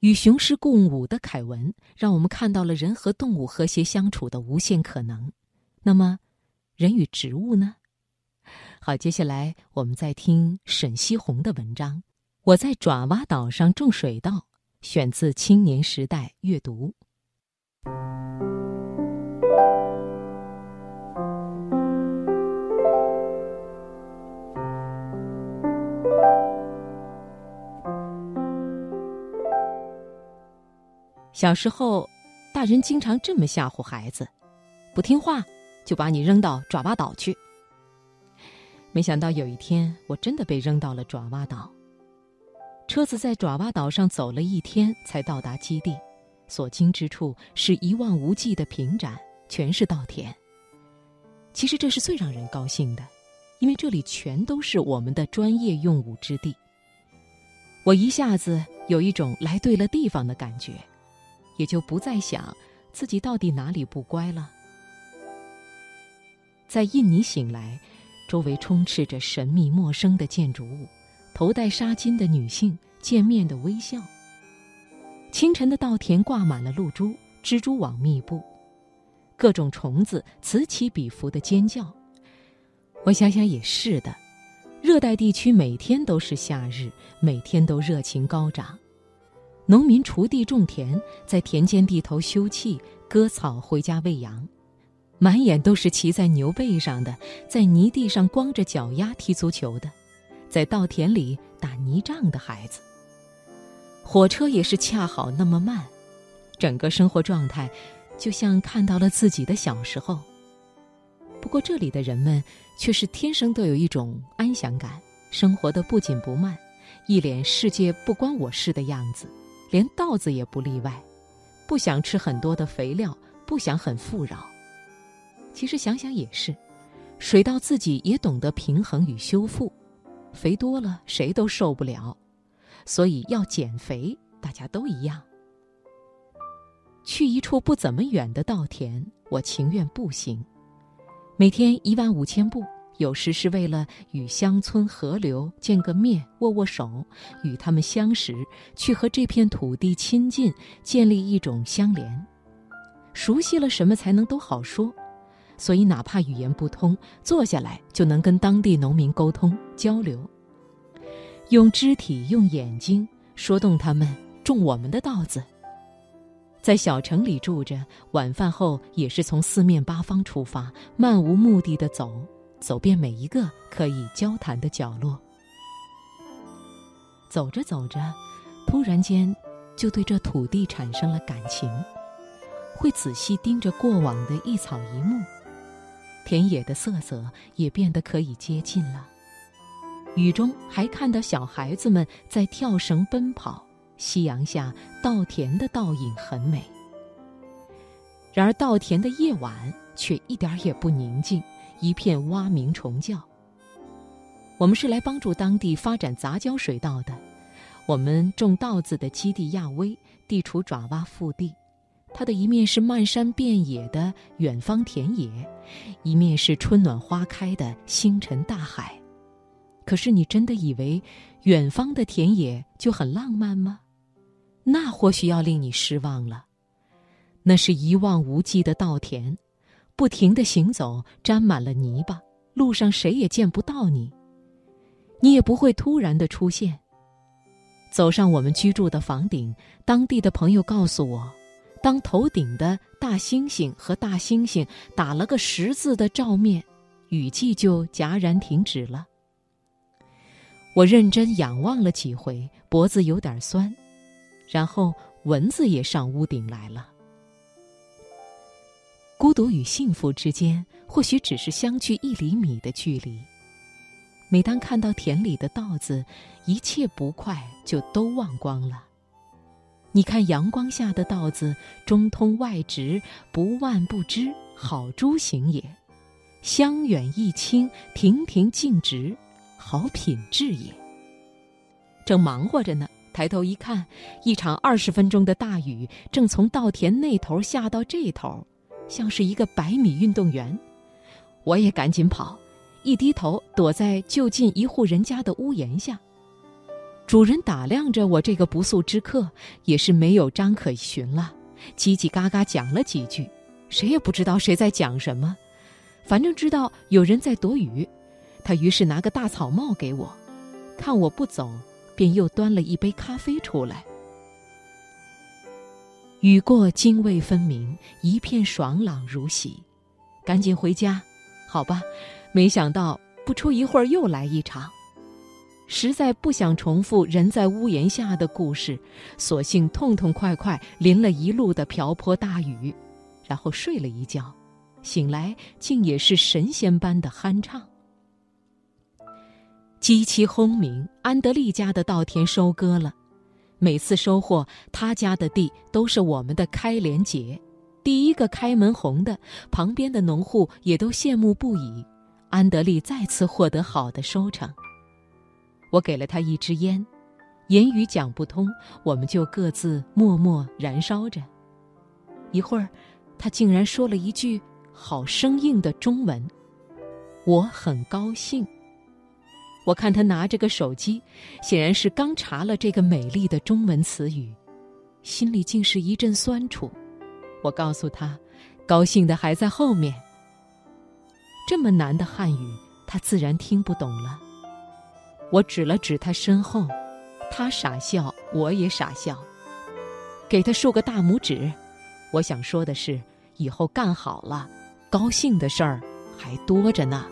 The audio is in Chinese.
与雄狮共舞的凯文，让我们看到了人和动物和谐相处的无限可能。那么，人与植物呢？好，接下来我们再听沈西红的文章。我在爪哇岛上种水稻，选自《青年时代》阅读。小时候，大人经常这么吓唬孩子：不听话，就把你扔到爪哇岛去。没想到有一天，我真的被扔到了爪哇岛。车子在爪哇岛上走了一天，才到达基地。所经之处是一望无际的平展，全是稻田。其实这是最让人高兴的，因为这里全都是我们的专业用武之地。我一下子有一种来对了地方的感觉。也就不再想自己到底哪里不乖了。在印尼醒来，周围充斥着神秘陌生的建筑物，头戴纱巾的女性，见面的微笑。清晨的稻田挂满了露珠，蜘蛛网密布，各种虫子此起彼伏的尖叫。我想想也是的，热带地区每天都是夏日，每天都热情高涨。农民锄地种田，在田间地头休憩、割草、回家喂羊，满眼都是骑在牛背上的，在泥地上光着脚丫踢足球的，在稻田里打泥仗的孩子。火车也是恰好那么慢，整个生活状态就像看到了自己的小时候。不过这里的人们却是天生都有一种安详感，生活的不紧不慢，一脸世界不关我事的样子。连稻子也不例外，不想吃很多的肥料，不想很富饶。其实想想也是，水稻自己也懂得平衡与修复，肥多了谁都受不了，所以要减肥，大家都一样。去一处不怎么远的稻田，我情愿步行，每天一万五千步。有时是为了与乡村河流见个面、握握手，与他们相识，去和这片土地亲近，建立一种相连。熟悉了什么才能都好说，所以哪怕语言不通，坐下来就能跟当地农民沟通交流，用肢体、用眼睛说动他们种我们的稻子。在小城里住着，晚饭后也是从四面八方出发，漫无目的的走。走遍每一个可以交谈的角落，走着走着，突然间就对这土地产生了感情，会仔细盯着过往的一草一木，田野的色泽也变得可以接近了。雨中还看到小孩子们在跳绳奔跑，夕阳下稻田的倒影很美。然而稻田的夜晚却一点也不宁静。一片蛙鸣虫叫。我们是来帮助当地发展杂交水稻的。我们种稻子的基地亚威地处爪哇腹地，它的一面是漫山遍野的远方田野，一面是春暖花开的星辰大海。可是，你真的以为远方的田野就很浪漫吗？那或许要令你失望了。那是一望无际的稻田。不停的行走，沾满了泥巴，路上谁也见不到你，你也不会突然的出现。走上我们居住的房顶，当地的朋友告诉我，当头顶的大猩猩和大猩猩打了个十字的照面，雨季就戛然停止了。我认真仰望了几回，脖子有点酸，然后蚊子也上屋顶来了。孤独与幸福之间，或许只是相距一厘米的距离。每当看到田里的稻子，一切不快就都忘光了。你看阳光下的稻子，中通外直，不蔓不枝，好株行也；香远益清，亭亭净植，好品质也。正忙活着呢，抬头一看，一场二十分钟的大雨正从稻田那头下到这头。像是一个百米运动员，我也赶紧跑，一低头躲在就近一户人家的屋檐下。主人打量着我这个不速之客，也是没有章可循了，叽叽嘎嘎讲了几句，谁也不知道谁在讲什么，反正知道有人在躲雨。他于是拿个大草帽给我，看我不走，便又端了一杯咖啡出来。雨过泾渭分明，一片爽朗如洗，赶紧回家，好吧。没想到不出一会儿又来一场。实在不想重复人在屋檐下的故事，索性痛痛快快淋了一路的瓢泼大雨，然后睡了一觉，醒来竟也是神仙般的酣畅。机器轰鸣，安德利家的稻田收割了，每次收获他家的地都是我们的开镰节，第一个开门红的，旁边的农户也都羡慕不已。安德利再次获得好的收成。我给了他一支烟，言语讲不通，我们就各自默默燃烧着。一会儿，他竟然说了一句好生硬的中文，我很高兴。我看他拿着个手机，显然是刚查了这个美丽的中文词语，心里竟是一阵酸楚。我告诉他，高兴的还在后面。这么难的汉语，他自然听不懂了。我指了指他身后，他傻笑，我也傻笑，给他竖个大拇指。我想说的是，以后干好了，高兴的事儿还多着呢。